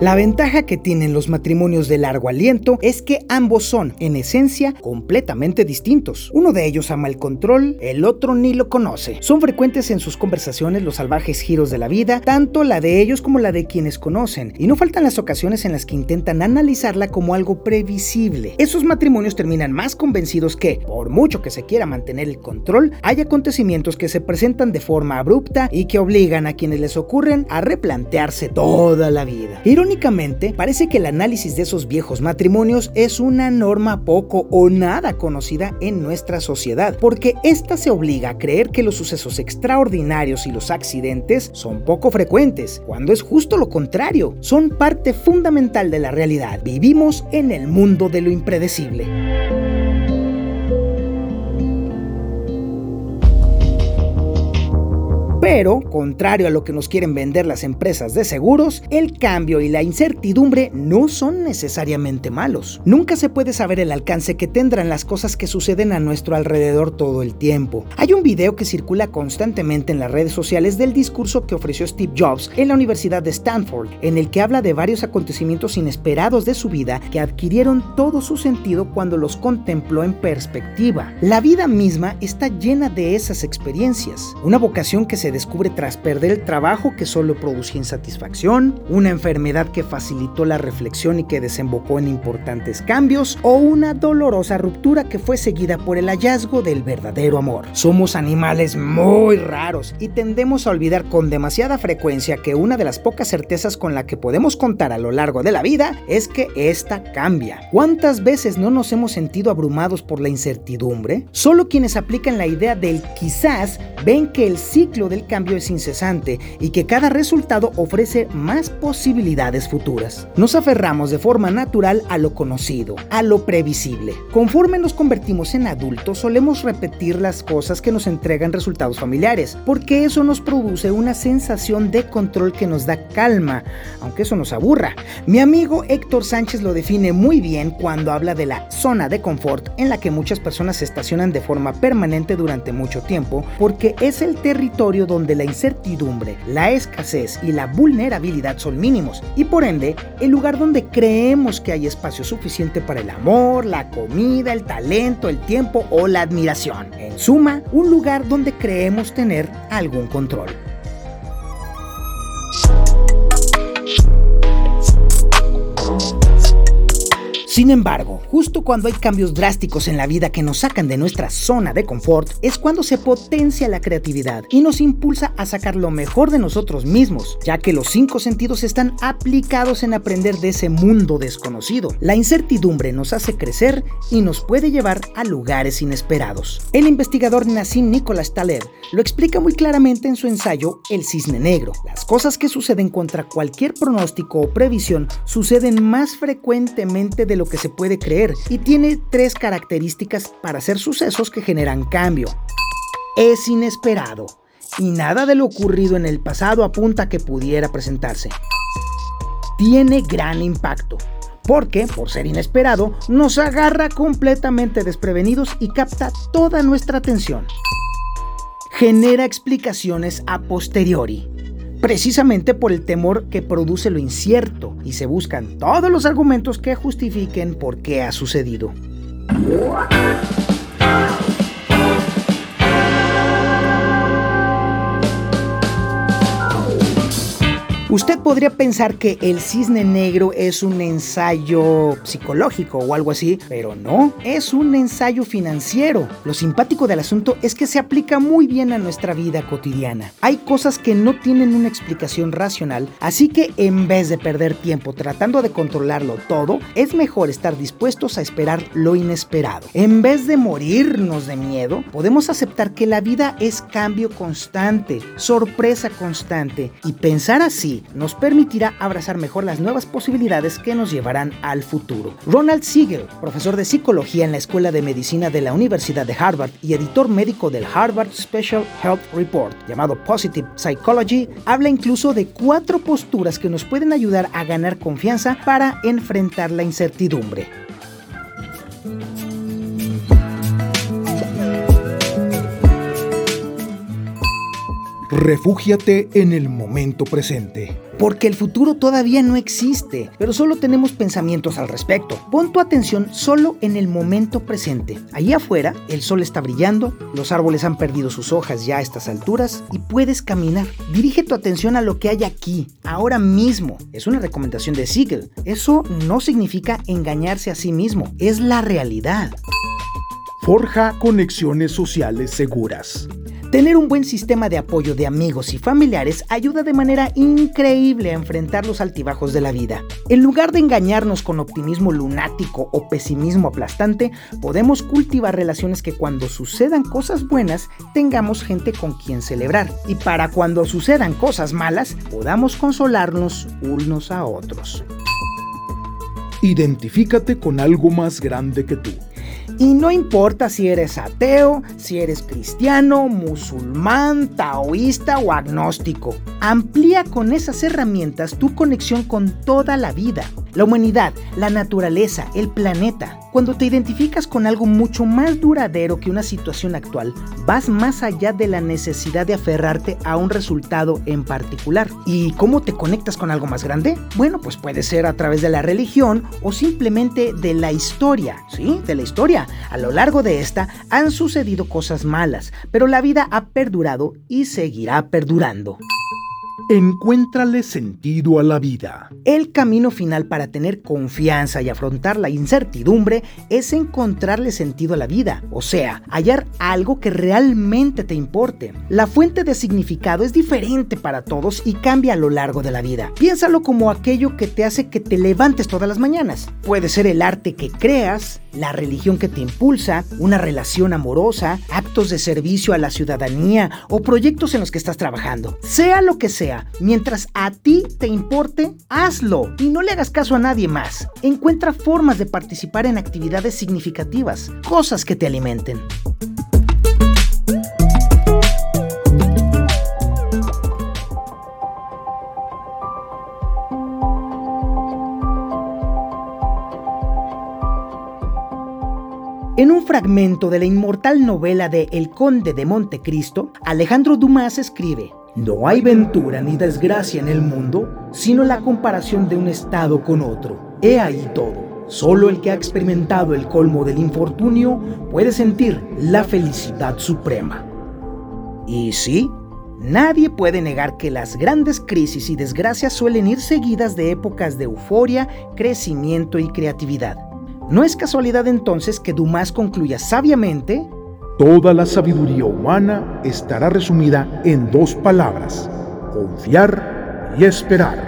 La ventaja que tienen los matrimonios de largo aliento es que ambos son, en esencia, completamente distintos. Uno de ellos ama el control, el otro ni lo conoce. Son frecuentes en sus conversaciones los salvajes giros de la vida, tanto la de ellos como la de quienes conocen, y no faltan las ocasiones en las que intentan analizarla como algo previsible. Esos matrimonios terminan más convencidos que, por mucho que se quiera mantener el control, hay acontecimientos que se presentan de forma abrupta y que obligan a quienes les ocurren a replantearse toda la vida. Parece que el análisis de esos viejos matrimonios es una norma poco o nada conocida en nuestra sociedad, porque esta se obliga a creer que los sucesos extraordinarios y los accidentes son poco frecuentes, cuando es justo lo contrario, son parte fundamental de la realidad. Vivimos en el mundo de lo impredecible. Pero, contrario a lo que nos quieren vender las empresas de seguros, el cambio y la incertidumbre no son necesariamente malos. Nunca se puede saber el alcance que tendrán las cosas que suceden a nuestro alrededor todo el tiempo. Hay un video que circula constantemente en las redes sociales del discurso que ofreció Steve Jobs en la Universidad de Stanford, en el que habla de varios acontecimientos inesperados de su vida que adquirieron todo su sentido cuando los contempló en perspectiva. La vida misma está llena de esas experiencias, una vocación que se descubre tras perder el trabajo que solo producía insatisfacción, una enfermedad que facilitó la reflexión y que desembocó en importantes cambios, o una dolorosa ruptura que fue seguida por el hallazgo del verdadero amor. Somos animales muy raros y tendemos a olvidar con demasiada frecuencia que una de las pocas certezas con la que podemos contar a lo largo de la vida es que esta cambia. ¿Cuántas veces no nos hemos sentido abrumados por la incertidumbre? Solo quienes aplican la idea del quizás ven que el ciclo del cambio es incesante y que cada resultado ofrece más posibilidades futuras. Nos aferramos de forma natural a lo conocido, a lo previsible. Conforme nos convertimos en adultos, solemos repetir las cosas que nos entregan resultados familiares, porque eso nos produce una sensación de control que nos da calma, aunque eso nos aburra. Mi amigo Héctor Sánchez lo define muy bien cuando habla de la zona de confort en la que muchas personas se estacionan de forma permanente durante mucho tiempo, porque es el territorio donde la incertidumbre, la escasez y la vulnerabilidad son mínimos y por ende el lugar donde creemos que hay espacio suficiente para el amor, la comida, el talento, el tiempo o la admiración. En suma, un lugar donde creemos tener algún control. Sin embargo, justo cuando hay cambios drásticos en la vida que nos sacan de nuestra zona de confort, es cuando se potencia la creatividad y nos impulsa a sacar lo mejor de nosotros mismos, ya que los cinco sentidos están aplicados en aprender de ese mundo desconocido. La incertidumbre nos hace crecer y nos puede llevar a lugares inesperados. El investigador Nassim Nicholas Taleb lo explica muy claramente en su ensayo El cisne negro. Las cosas que suceden contra cualquier pronóstico o previsión suceden más frecuentemente de que se puede creer y tiene tres características para ser sucesos que generan cambio. Es inesperado y nada de lo ocurrido en el pasado apunta a que pudiera presentarse. Tiene gran impacto porque, por ser inesperado, nos agarra completamente desprevenidos y capta toda nuestra atención. Genera explicaciones a posteriori precisamente por el temor que produce lo incierto y se buscan todos los argumentos que justifiquen por qué ha sucedido. Usted podría pensar que el cisne negro es un ensayo psicológico o algo así, pero no, es un ensayo financiero. Lo simpático del asunto es que se aplica muy bien a nuestra vida cotidiana. Hay cosas que no tienen una explicación racional, así que en vez de perder tiempo tratando de controlarlo todo, es mejor estar dispuestos a esperar lo inesperado. En vez de morirnos de miedo, podemos aceptar que la vida es cambio constante, sorpresa constante, y pensar así nos permitirá abrazar mejor las nuevas posibilidades que nos llevarán al futuro. Ronald Siegel, profesor de psicología en la Escuela de Medicina de la Universidad de Harvard y editor médico del Harvard Special Health Report, llamado Positive Psychology, habla incluso de cuatro posturas que nos pueden ayudar a ganar confianza para enfrentar la incertidumbre. Refúgiate en el momento presente. Porque el futuro todavía no existe, pero solo tenemos pensamientos al respecto. Pon tu atención solo en el momento presente. Allí afuera, el sol está brillando, los árboles han perdido sus hojas ya a estas alturas y puedes caminar. Dirige tu atención a lo que hay aquí, ahora mismo. Es una recomendación de Siegel. Eso no significa engañarse a sí mismo, es la realidad. Forja conexiones sociales seguras. Tener un buen sistema de apoyo de amigos y familiares ayuda de manera increíble a enfrentar los altibajos de la vida. En lugar de engañarnos con optimismo lunático o pesimismo aplastante, podemos cultivar relaciones que cuando sucedan cosas buenas tengamos gente con quien celebrar y para cuando sucedan cosas malas podamos consolarnos unos a otros. Identifícate con algo más grande que tú. Y no importa si eres ateo, si eres cristiano, musulmán, taoísta o agnóstico. Amplía con esas herramientas tu conexión con toda la vida, la humanidad, la naturaleza, el planeta. Cuando te identificas con algo mucho más duradero que una situación actual, vas más allá de la necesidad de aferrarte a un resultado en particular. ¿Y cómo te conectas con algo más grande? Bueno, pues puede ser a través de la religión o simplemente de la historia, ¿sí? De la historia. A lo largo de esta han sucedido cosas malas, pero la vida ha perdurado y seguirá perdurando. Encuéntrale sentido a la vida. El camino final para tener confianza y afrontar la incertidumbre es encontrarle sentido a la vida, o sea, hallar algo que realmente te importe. La fuente de significado es diferente para todos y cambia a lo largo de la vida. Piénsalo como aquello que te hace que te levantes todas las mañanas. Puede ser el arte que creas, la religión que te impulsa, una relación amorosa, actos de servicio a la ciudadanía o proyectos en los que estás trabajando. Sea lo que sea, mientras a ti te importe, hazlo y no le hagas caso a nadie más. Encuentra formas de participar en actividades significativas, cosas que te alimenten. En un fragmento de la inmortal novela de El Conde de Montecristo, Alejandro Dumas escribe, No hay ventura ni desgracia en el mundo, sino la comparación de un estado con otro. He ahí todo. Solo el que ha experimentado el colmo del infortunio puede sentir la felicidad suprema. Y sí, nadie puede negar que las grandes crisis y desgracias suelen ir seguidas de épocas de euforia, crecimiento y creatividad. No es casualidad entonces que Dumas concluya sabiamente, Toda la sabiduría humana estará resumida en dos palabras, confiar y esperar.